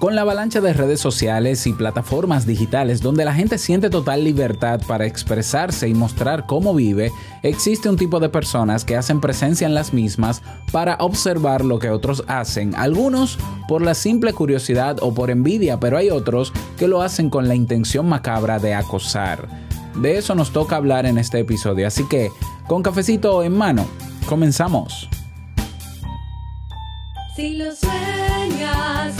Con la avalancha de redes sociales y plataformas digitales donde la gente siente total libertad para expresarse y mostrar cómo vive, existe un tipo de personas que hacen presencia en las mismas para observar lo que otros hacen, algunos por la simple curiosidad o por envidia, pero hay otros que lo hacen con la intención macabra de acosar. De eso nos toca hablar en este episodio, así que con cafecito en mano, comenzamos. Si lo sueñas,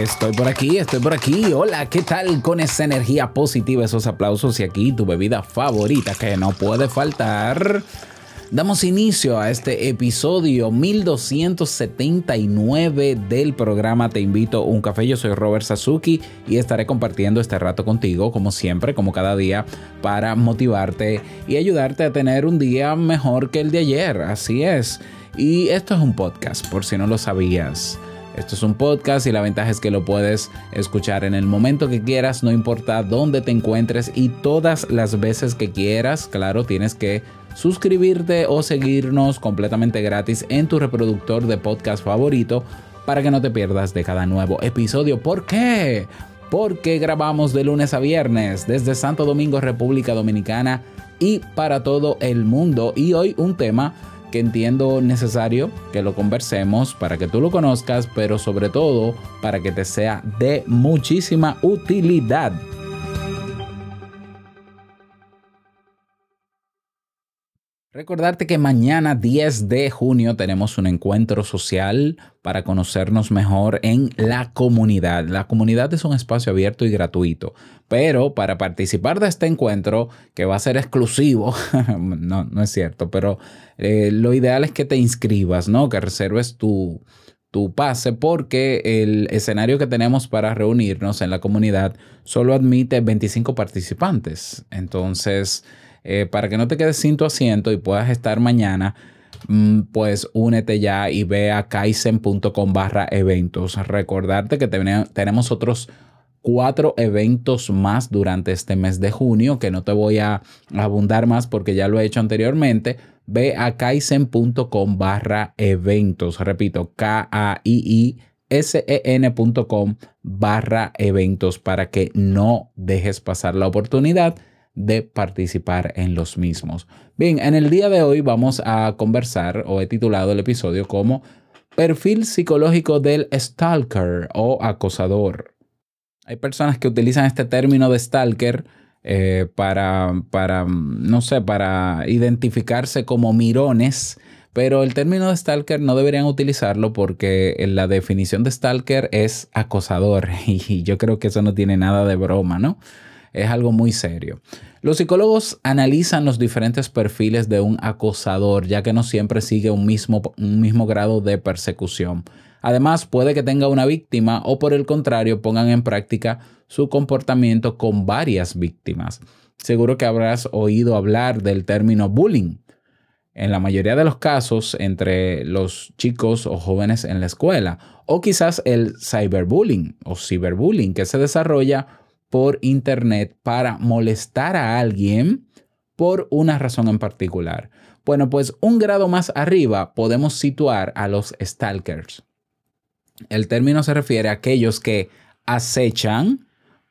Estoy por aquí, estoy por aquí. Hola, ¿qué tal con esa energía positiva, esos aplausos y aquí tu bebida favorita que no puede faltar? Damos inicio a este episodio 1279 del programa Te invito a un café. Yo soy Robert Sasuki y estaré compartiendo este rato contigo, como siempre, como cada día, para motivarte y ayudarte a tener un día mejor que el de ayer. Así es. Y esto es un podcast, por si no lo sabías. Esto es un podcast y la ventaja es que lo puedes escuchar en el momento que quieras, no importa dónde te encuentres y todas las veces que quieras. Claro, tienes que suscribirte o seguirnos completamente gratis en tu reproductor de podcast favorito para que no te pierdas de cada nuevo episodio. ¿Por qué? Porque grabamos de lunes a viernes desde Santo Domingo, República Dominicana y para todo el mundo. Y hoy un tema que entiendo necesario que lo conversemos para que tú lo conozcas, pero sobre todo para que te sea de muchísima utilidad. Recordarte que mañana 10 de junio tenemos un encuentro social para conocernos mejor en la comunidad. La comunidad es un espacio abierto y gratuito, pero para participar de este encuentro, que va a ser exclusivo, no, no es cierto, pero eh, lo ideal es que te inscribas, ¿no? Que reserves tu, tu pase porque el escenario que tenemos para reunirnos en la comunidad solo admite 25 participantes. Entonces, eh, para que no te quedes sin tu asiento y puedas estar mañana, mm, pues únete ya y ve a kaizen.com barra eventos. Recordarte que ten- tenemos otros cuatro eventos más durante este mes de junio, que no te voy a abundar más porque ya lo he hecho anteriormente. Ve a kaizen.com barra eventos. Repito, K-A-I-I-S-E-N.com barra eventos para que no dejes pasar la oportunidad de participar en los mismos. Bien, en el día de hoy vamos a conversar o he titulado el episodio como Perfil psicológico del stalker o acosador. Hay personas que utilizan este término de stalker eh, para, para, no sé, para identificarse como mirones, pero el término de stalker no deberían utilizarlo porque la definición de stalker es acosador y yo creo que eso no tiene nada de broma, ¿no? Es algo muy serio. Los psicólogos analizan los diferentes perfiles de un acosador, ya que no siempre sigue un mismo, un mismo grado de persecución. Además, puede que tenga una víctima o por el contrario pongan en práctica su comportamiento con varias víctimas. Seguro que habrás oído hablar del término bullying. En la mayoría de los casos entre los chicos o jóvenes en la escuela, o quizás el cyberbullying o ciberbullying que se desarrolla por internet para molestar a alguien por una razón en particular. Bueno, pues un grado más arriba podemos situar a los stalkers. El término se refiere a aquellos que acechan,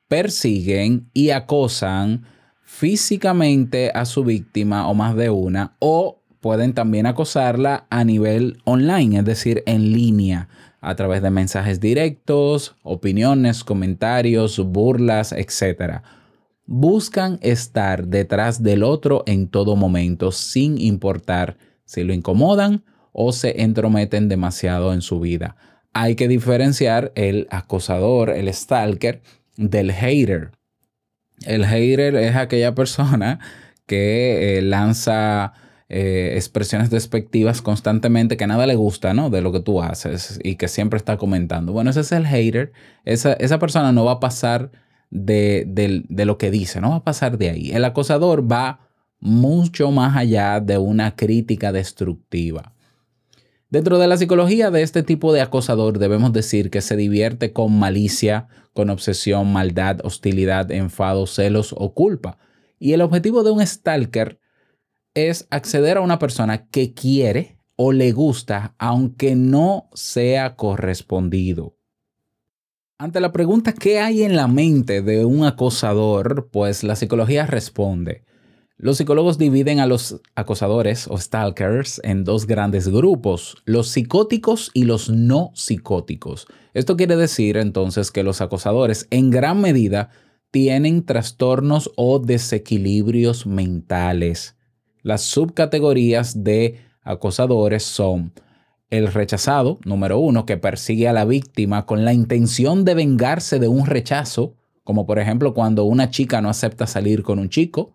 persiguen y acosan físicamente a su víctima o más de una o pueden también acosarla a nivel online, es decir, en línea, a través de mensajes directos, opiniones, comentarios, burlas, etc. Buscan estar detrás del otro en todo momento, sin importar si lo incomodan o se entrometen demasiado en su vida. Hay que diferenciar el acosador, el stalker, del hater. El hater es aquella persona que eh, lanza eh, expresiones despectivas constantemente que nada le gusta, ¿no? De lo que tú haces y que siempre está comentando. Bueno, ese es el hater. Esa, esa persona no va a pasar de, de, de lo que dice, no va a pasar de ahí. El acosador va mucho más allá de una crítica destructiva. Dentro de la psicología de este tipo de acosador debemos decir que se divierte con malicia, con obsesión, maldad, hostilidad, enfado, celos o culpa. Y el objetivo de un stalker es acceder a una persona que quiere o le gusta aunque no sea correspondido. Ante la pregunta ¿qué hay en la mente de un acosador? Pues la psicología responde. Los psicólogos dividen a los acosadores o stalkers en dos grandes grupos, los psicóticos y los no psicóticos. Esto quiere decir entonces que los acosadores en gran medida tienen trastornos o desequilibrios mentales. Las subcategorías de acosadores son el rechazado, número uno, que persigue a la víctima con la intención de vengarse de un rechazo, como por ejemplo cuando una chica no acepta salir con un chico.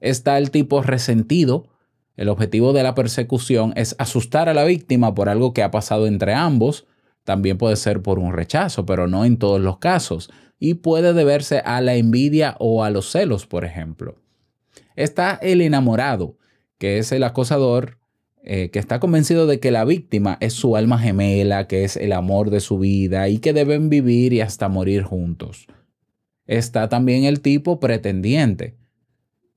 Está el tipo resentido. El objetivo de la persecución es asustar a la víctima por algo que ha pasado entre ambos. También puede ser por un rechazo, pero no en todos los casos. Y puede deberse a la envidia o a los celos, por ejemplo. Está el enamorado, que es el acosador eh, que está convencido de que la víctima es su alma gemela, que es el amor de su vida y que deben vivir y hasta morir juntos. Está también el tipo pretendiente,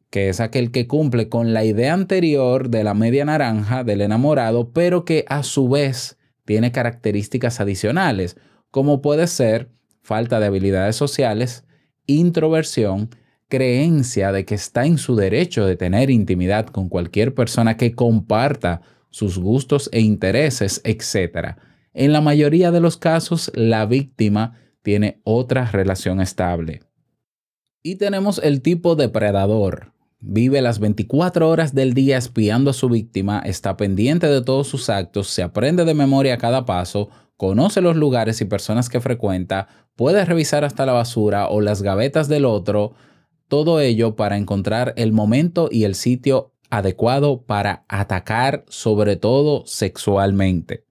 que es aquel que cumple con la idea anterior de la media naranja del enamorado, pero que a su vez tiene características adicionales, como puede ser falta de habilidades sociales, introversión, creencia de que está en su derecho de tener intimidad con cualquier persona que comparta sus gustos e intereses, etc. En la mayoría de los casos, la víctima tiene otra relación estable. Y tenemos el tipo depredador. Vive las 24 horas del día espiando a su víctima, está pendiente de todos sus actos, se aprende de memoria cada paso, conoce los lugares y personas que frecuenta, puede revisar hasta la basura o las gavetas del otro, todo ello para encontrar el momento y el sitio adecuado para atacar, sobre todo sexualmente.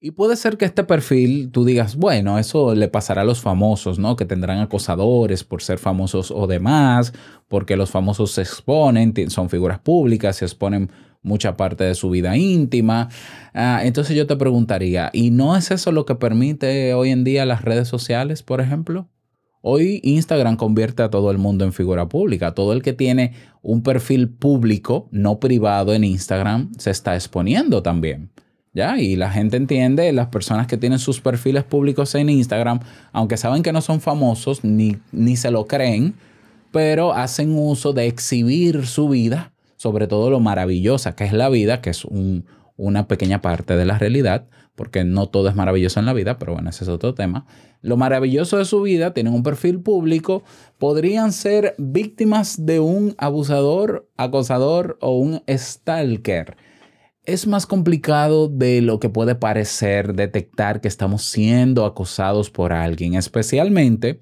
Y puede ser que este perfil tú digas, bueno, eso le pasará a los famosos, ¿no? Que tendrán acosadores por ser famosos o demás, porque los famosos se exponen, son figuras públicas, se exponen mucha parte de su vida íntima. Ah, entonces yo te preguntaría, ¿y no es eso lo que permite hoy en día las redes sociales, por ejemplo? Hoy Instagram convierte a todo el mundo en figura pública. Todo el que tiene un perfil público, no privado en Instagram, se está exponiendo también. ¿Ya? Y la gente entiende, las personas que tienen sus perfiles públicos en Instagram, aunque saben que no son famosos, ni, ni se lo creen, pero hacen uso de exhibir su vida, sobre todo lo maravillosa que es la vida, que es un, una pequeña parte de la realidad, porque no todo es maravilloso en la vida, pero bueno, ese es otro tema. Lo maravilloso de su vida, tienen un perfil público, podrían ser víctimas de un abusador, acosador o un stalker es más complicado de lo que puede parecer detectar que estamos siendo acosados por alguien, especialmente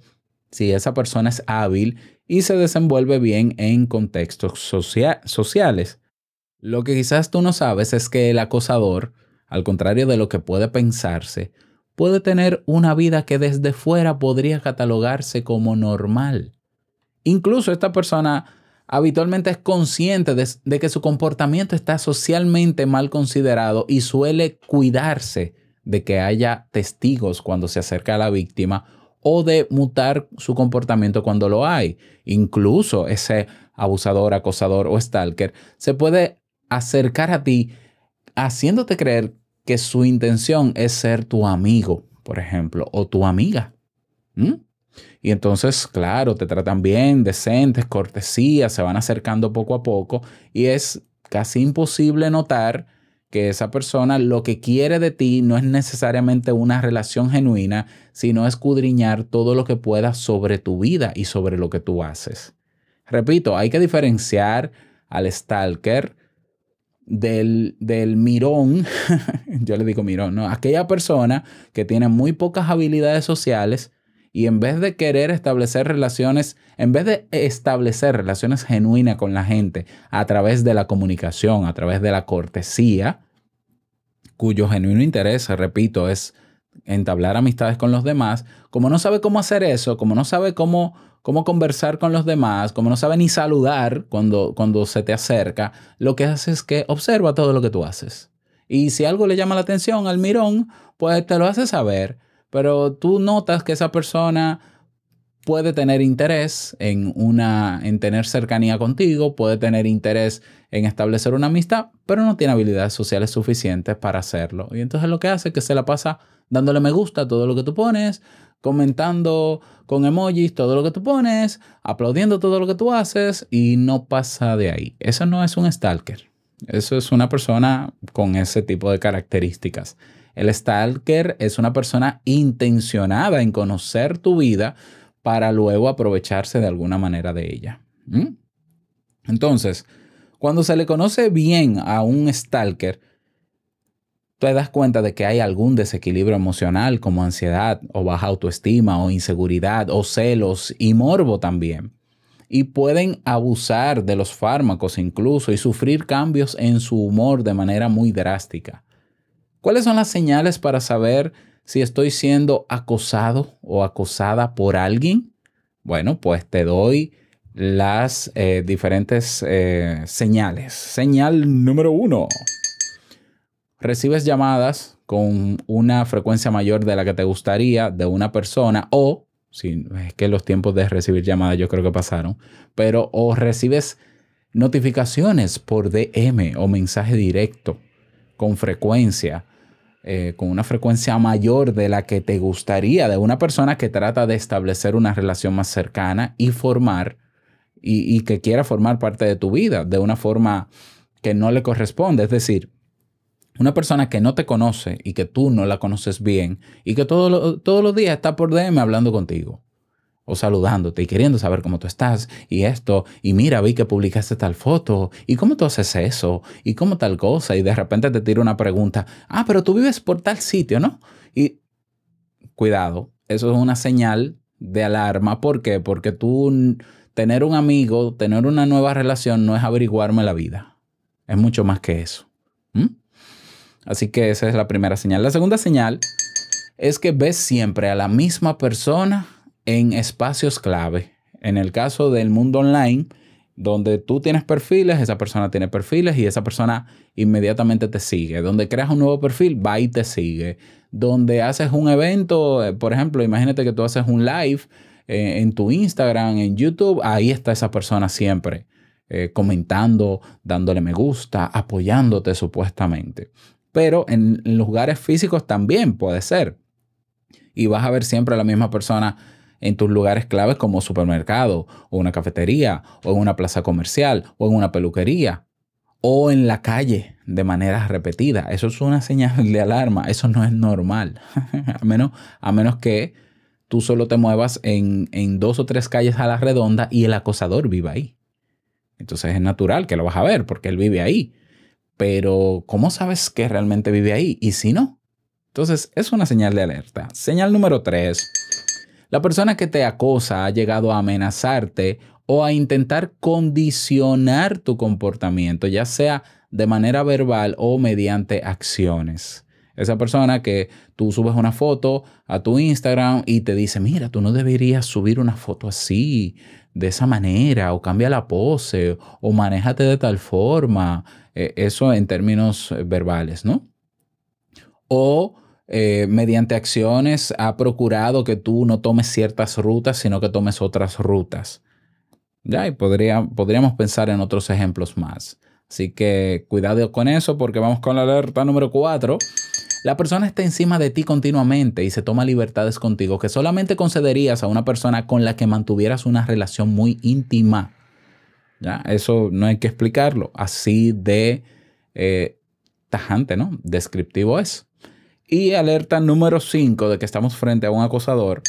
si esa persona es hábil y se desenvuelve bien en contextos sociales. Lo que quizás tú no sabes es que el acosador, al contrario de lo que puede pensarse, puede tener una vida que desde fuera podría catalogarse como normal. Incluso esta persona habitualmente es consciente de, que su comportamiento está socialmente mal considerado y suele cuidarse de que haya testigos cuando se acerca a la víctima o de mutar su comportamiento cuando lo hay. Incluso ese abusador, acosador o stalker se puede acercar a ti haciéndote creer que su intención es ser tu amigo, por ejemplo, o tu amiga. Y entonces, claro, te tratan bien, decentes, cortesías, se van acercando poco a poco y es casi imposible notar que esa persona lo que quiere de ti no es necesariamente una relación genuina, sino escudriñar todo lo que pueda sobre tu vida y sobre lo que tú haces. Repito, hay que diferenciar al stalker del, del mirón, yo le digo mirón, ¿no? Aquella persona que tiene muy pocas habilidades sociales y en vez de querer establecer relaciones, en vez de establecer relaciones genuinas con la gente a través de la comunicación, a través de la cortesía, cuyo genuino interés, repito, es entablar amistades con los demás, como no sabe cómo hacer eso, como no sabe cómo, cómo conversar con los demás, como no sabe ni saludar cuando, cuando se te acerca, lo que hace es que observa todo lo que tú haces. Y si algo le llama la atención al mirón, pues te lo hace saber pero tú notas que esa persona puede tener interés en una en tener cercanía contigo, puede tener interés en establecer una amistad, pero no tiene habilidades sociales suficientes para hacerlo. Y entonces lo que hace es que se la pasa dándole me gusta a todo lo que tú pones, comentando con emojis todo lo que tú pones, aplaudiendo todo lo que tú haces y no pasa de ahí. Eso no es un stalker. Eso es una persona con ese tipo de características. El stalker es una persona intencionada en conocer tu vida para luego aprovecharse de alguna manera de ella. ¿Mm? Entonces, cuando se le conoce bien a un stalker, te das cuenta de que hay algún desequilibrio emocional como ansiedad o baja autoestima o inseguridad o celos y morbo también. Y pueden abusar de los fármacos incluso y sufrir cambios en su humor de manera muy drástica. ¿Cuáles son las señales para saber si estoy siendo acosado o acosada por alguien? Bueno, pues te doy las eh, diferentes eh, señales. Señal número uno. Recibes llamadas con una frecuencia mayor de la que te gustaría de una persona o, si es que los tiempos de recibir llamadas yo creo que pasaron, pero o recibes notificaciones por DM o mensaje directo con frecuencia eh, con una frecuencia mayor de la que te gustaría de una persona que trata de establecer una relación más cercana y formar y, y que quiera formar parte de tu vida de una forma que no le corresponde. Es decir, una persona que no te conoce y que tú no la conoces bien y que todo todos los días está por DM hablando contigo o saludándote y queriendo saber cómo tú estás y esto, y mira, vi que publicaste tal foto, y cómo tú haces eso, y cómo tal cosa, y de repente te tira una pregunta, ah, pero tú vives por tal sitio, ¿no? Y cuidado, eso es una señal de alarma, ¿por qué? Porque tú tener un amigo, tener una nueva relación no es averiguarme la vida, es mucho más que eso. Así que esa es la primera señal. La segunda señal es que ves siempre a la misma persona en espacios clave. En el caso del mundo online, donde tú tienes perfiles, esa persona tiene perfiles y esa persona inmediatamente te sigue. Donde creas un nuevo perfil, va y te sigue. Donde haces un evento, eh, por ejemplo, imagínate que tú haces un live eh, en tu Instagram, en YouTube, ahí está esa persona siempre. eh, comentando, dándole me gusta, apoyándote supuestamente. Pero en lugares físicos también puede ser. Y vas a ver siempre a la misma persona en tus lugares claves como supermercado o una cafetería o en una plaza comercial o en una peluquería o en la calle de manera repetida. Eso es una señal de alarma. Eso no es normal. a, menos, a menos que tú solo te muevas en, en dos o tres calles a la redonda y el acosador viva ahí. Entonces es natural que lo vas a ver porque él vive ahí. Pero ¿cómo sabes que realmente vive ahí? ¿Y si no? Entonces es una señal de alerta. Señal número tres. La persona que te acosa ha llegado a amenazarte o a intentar condicionar tu comportamiento, ya sea de manera verbal o mediante acciones. Esa persona que tú subes una foto a tu Instagram y te dice, mira, tú no deberías subir una foto así, de esa manera, o cambia la pose, o manéjate de tal forma. Eh, eso en términos eh, verbales, ¿no? O eh, mediante acciones ha procurado que tú no tomes ciertas rutas, sino que tomes otras rutas. Ya, y podría, podríamos pensar en otros ejemplos más. Así que cuidado con eso porque vamos con la alerta número 4. La persona está encima de ti continuamente y se toma libertades contigo que solamente concederías a una persona con la que mantuvieras una relación muy íntima. ¿Ya? Eso no hay que explicarlo. Así de eh, tajante, ¿no? Descriptivo es. Y alerta número 5 de que estamos frente a un acosador.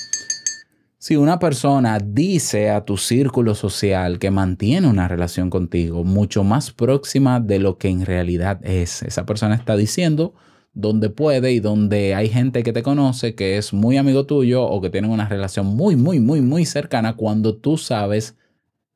Si una persona dice a tu círculo social que mantiene una relación contigo mucho más próxima de lo que en realidad es, esa persona está diciendo donde puede y donde hay gente que te conoce que es muy amigo tuyo o que tienen una relación muy, muy, muy, muy cercana cuando tú sabes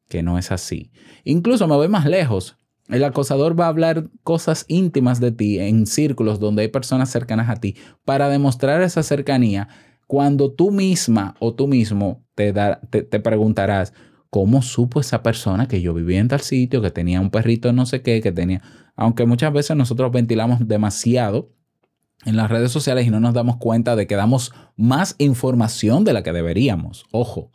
que no es así. Incluso me voy más lejos. El acosador va a hablar cosas íntimas de ti en círculos donde hay personas cercanas a ti para demostrar esa cercanía cuando tú misma o tú mismo te, te preguntarás, ¿cómo supo esa persona que yo vivía en tal sitio, que tenía un perrito no sé qué, que tenía... Aunque muchas veces nosotros ventilamos demasiado en las redes sociales y no nos damos cuenta de que damos más información de la que deberíamos. Ojo,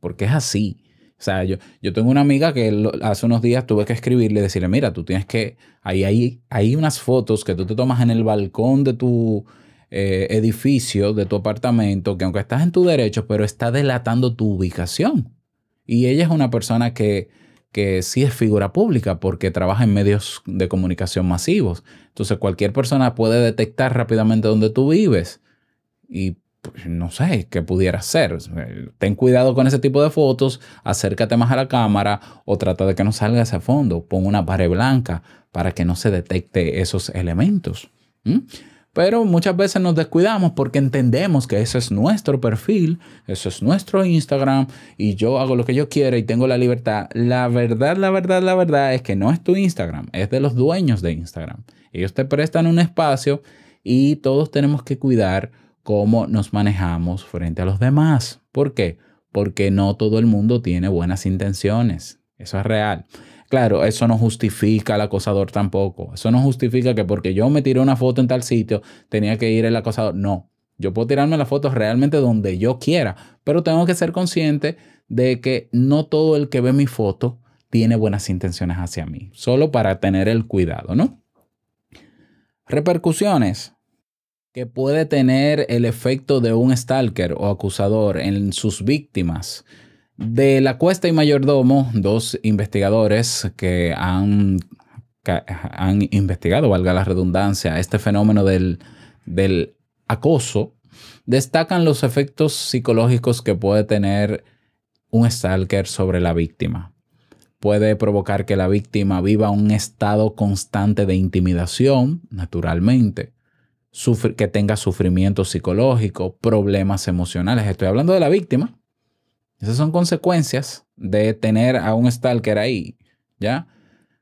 porque es así. O sea, yo, yo tengo una amiga que hace unos días tuve que escribirle decirle, mira, tú tienes que, ahí hay, hay unas fotos que tú te tomas en el balcón de tu eh, edificio, de tu apartamento, que aunque estás en tu derecho, pero está delatando tu ubicación. Y ella es una persona que, que sí es figura pública porque trabaja en medios de comunicación masivos. Entonces cualquier persona puede detectar rápidamente dónde tú vives. Y pues, no sé qué pudiera ser. Ten cuidado con ese tipo de fotos, acércate más a la cámara o trata de que no salga ese fondo. Pon una pared blanca para que no se detecte esos elementos. Pero muchas veces nos descuidamos porque entendemos que ese es nuestro perfil, eso es nuestro Instagram y yo hago lo que yo quiera y tengo la libertad. La verdad, la verdad, la verdad es que no es tu Instagram, es de los dueños de Instagram. Ellos te prestan un espacio y todos tenemos que cuidar cómo nos manejamos frente a los demás. ¿Por qué? Porque no todo el mundo tiene buenas intenciones. Eso es real. Claro, eso no justifica al acosador tampoco. Eso no justifica que porque yo me tiré una foto en tal sitio, tenía que ir el acosador. No, yo puedo tirarme la foto realmente donde yo quiera, pero tengo que ser consciente de que no todo el que ve mi foto tiene buenas intenciones hacia mí, solo para tener el cuidado, ¿no? Repercusiones que puede tener el efecto de un stalker o acusador en sus víctimas. De la Cuesta y Mayordomo, dos investigadores que han, investigado, valga la redundancia, este fenómeno del, del acoso, destacan los efectos psicológicos que puede tener un stalker sobre la víctima. Puede provocar que la víctima viva un estado constante de intimidación, naturalmente, que tenga sufrimiento psicológico, problemas emocionales. Estoy hablando de la víctima. Esas son consecuencias de tener a un stalker ahí, ¿ya?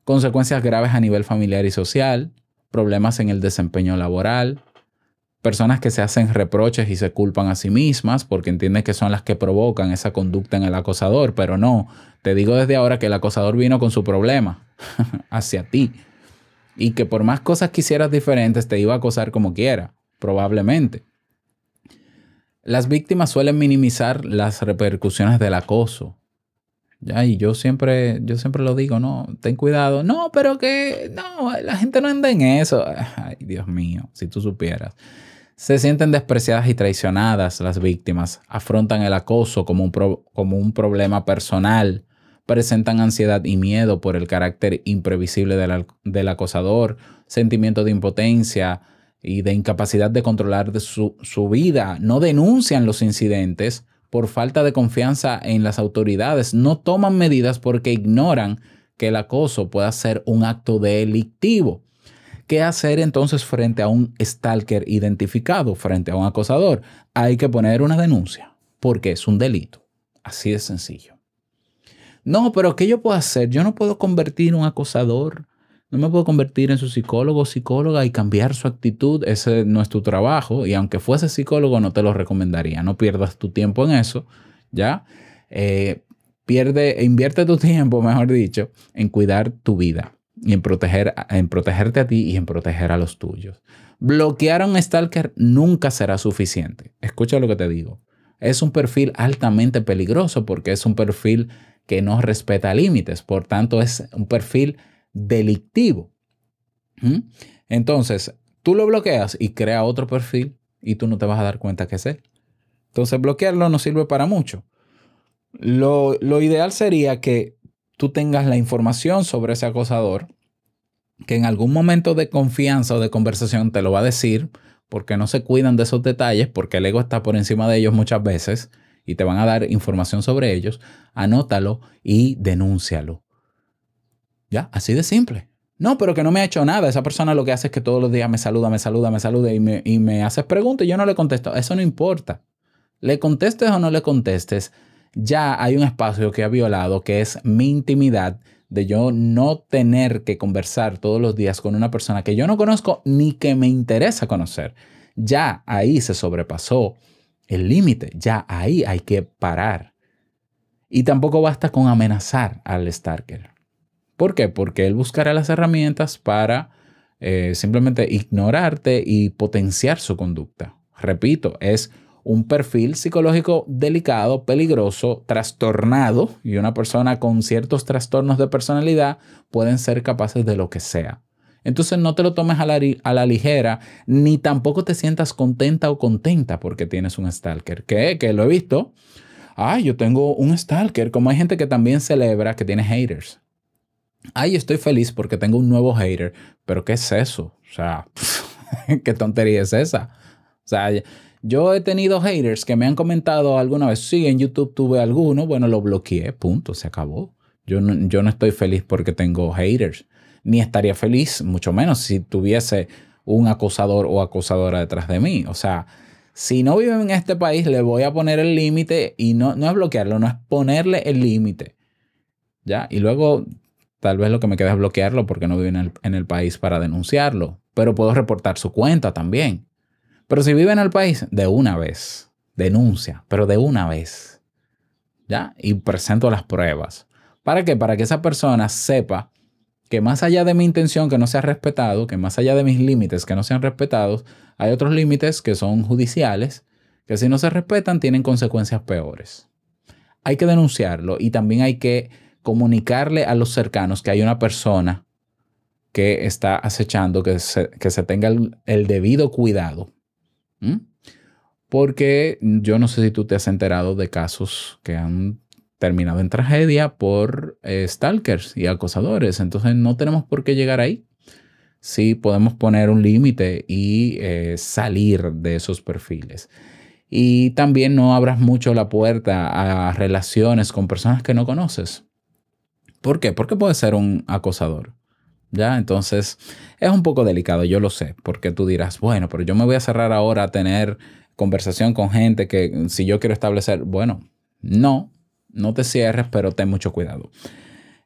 Consecuencias graves a nivel familiar y social, problemas en el desempeño laboral, personas que se hacen reproches y se culpan a sí mismas porque entienden que son las que provocan esa conducta en el acosador, pero no, te digo desde ahora que el acosador vino con su problema hacia ti y que por más cosas que hicieras diferentes te iba a acosar como quiera, probablemente. Las víctimas suelen minimizar las repercusiones del acoso. Ya, y yo siempre, yo siempre lo digo, no, ten cuidado. No, pero que, no, la gente no anda en eso. Ay, Dios mío, si tú supieras. Se sienten despreciadas y traicionadas las víctimas, afrontan el acoso como un, como un problema personal, presentan ansiedad y miedo por el carácter imprevisible del, acosador, sentimiento de impotencia y de incapacidad de controlar de su, su vida, no denuncian los incidentes por falta de confianza en las autoridades, no toman medidas porque ignoran que el acoso pueda ser un acto delictivo. ¿Qué hacer entonces frente a un stalker identificado, frente a un acosador? Hay que poner una denuncia, porque es un delito. Así de sencillo. No, pero ¿qué yo puedo hacer? Yo no puedo convertir un acosador, no me puedo convertir en su psicólogo o psicóloga y cambiar su actitud. Ese no es tu trabajo. Y aunque fuese psicólogo, no te lo recomendaría. No pierdas tu tiempo en eso, ¿ya? Eh, pierde, invierte tu tiempo, mejor dicho, en cuidar tu vida y en, proteger, en protegerte a ti y en proteger a los tuyos. Bloquear a un stalker nunca será suficiente. Escucha lo que te digo. Es un perfil altamente peligroso porque es un perfil que no respeta límites. Por tanto, es un perfil delictivo. ¿Mm? Entonces, tú lo bloqueas y crea otro perfil y tú no te vas a dar cuenta que es él. Entonces, bloquearlo no sirve para mucho. Lo, lo ideal sería que tú tengas la información sobre ese acosador, que en algún momento de confianza o de conversación te lo va a decir, porque no se cuidan de esos detalles, porque el ego está por encima de ellos muchas veces y te van a dar información sobre ellos, anótalo y denúncialo. Ya, así de simple. No, pero que no me ha hecho nada. Esa persona lo que hace es que todos los días me saluda, me saluda, me saluda y me, y me haces preguntas y yo no le contesto. Eso no importa. Le contestes o no le contestes, ya hay un espacio que ha violado que es mi intimidad de yo no tener que conversar todos los días con una persona que yo no conozco ni que me interesa conocer. Ya ahí se sobrepasó el límite, ya ahí hay que parar. Y tampoco basta con amenazar al stalker. ¿Por qué? Porque él buscará las herramientas para eh, simplemente ignorarte y potenciar su conducta. Repito, es un perfil psicológico delicado, peligroso, trastornado y una persona con ciertos trastornos de personalidad pueden ser capaces de lo que sea. Entonces no te lo tomes a la, ligera, ni tampoco te sientas contenta o contenta porque tienes un stalker. ¿Qué? Que lo he visto. Ay, yo tengo un stalker. Como hay gente que también celebra que tiene haters. Ay, estoy feliz porque tengo un nuevo hater. Pero ¿qué es eso? O sea, ¿qué tontería es esa? O sea, yo he tenido haters que me han comentado alguna vez, sí, en YouTube tuve alguno, bueno, lo bloqueé, punto, se acabó. Yo no, yo no estoy feliz porque tengo haters, ni estaría feliz, mucho menos, si tuviese un acosador o acosadora detrás de mí. O sea, si no viven en este país, le voy a poner el límite y no, no es bloquearlo, no es ponerle el límite. ¿Ya? Y luego tal vez lo que me queda es bloquearlo porque no vive en el, en el país para denunciarlo, pero puedo reportar su cuenta también. Pero si vive en el país, de una vez, denuncia, pero de una vez. ¿Ya? Y presento las pruebas. ¿Para qué? Para que esa persona sepa que más allá de mi intención que no sea respetado, que más allá de mis límites que no sean respetados, hay otros límites que son judiciales, que si no se respetan tienen consecuencias peores. Hay que denunciarlo y también hay que comunicarle a los cercanos que hay una persona que está acechando, que se, que se tenga el, el debido cuidado. Porque yo no sé si tú te has enterado de casos que han terminado en tragedia por eh, stalkers y acosadores. Entonces no tenemos por qué llegar ahí. Sí podemos poner un límite y eh, salir de esos perfiles. Y también no abras mucho la puerta a relaciones con personas que no conoces. ¿Por qué? Porque puede ser un acosador. ¿Ya? Entonces es un poco delicado, yo lo sé, porque tú dirás, bueno, pero yo me voy a cerrar ahora a tener conversación con gente que si yo quiero establecer, bueno, no, no te cierres, pero ten mucho cuidado.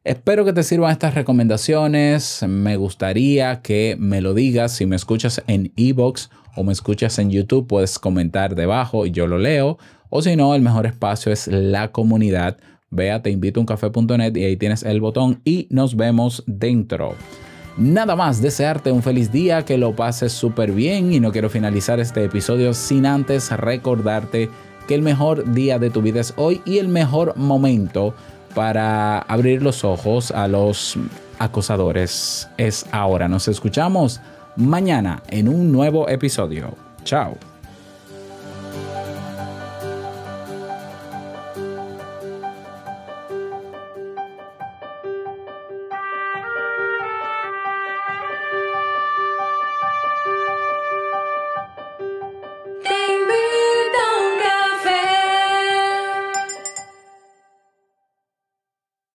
Espero que te sirvan estas recomendaciones. Me gustaría que me lo digas. Si me escuchas en Evox o me escuchas en YouTube, puedes comentar debajo y yo lo leo. O si no, el mejor espacio es la comunidad Ve a teinvitouncafe.net y ahí tienes el botón y nos vemos dentro. Nada más, desearte un feliz día, que lo pases súper bien y no quiero finalizar este episodio sin antes recordarte que el mejor día de tu vida es hoy y el mejor momento para abrir los ojos a los acosadores es ahora. Nos escuchamos mañana en un nuevo episodio. Chao.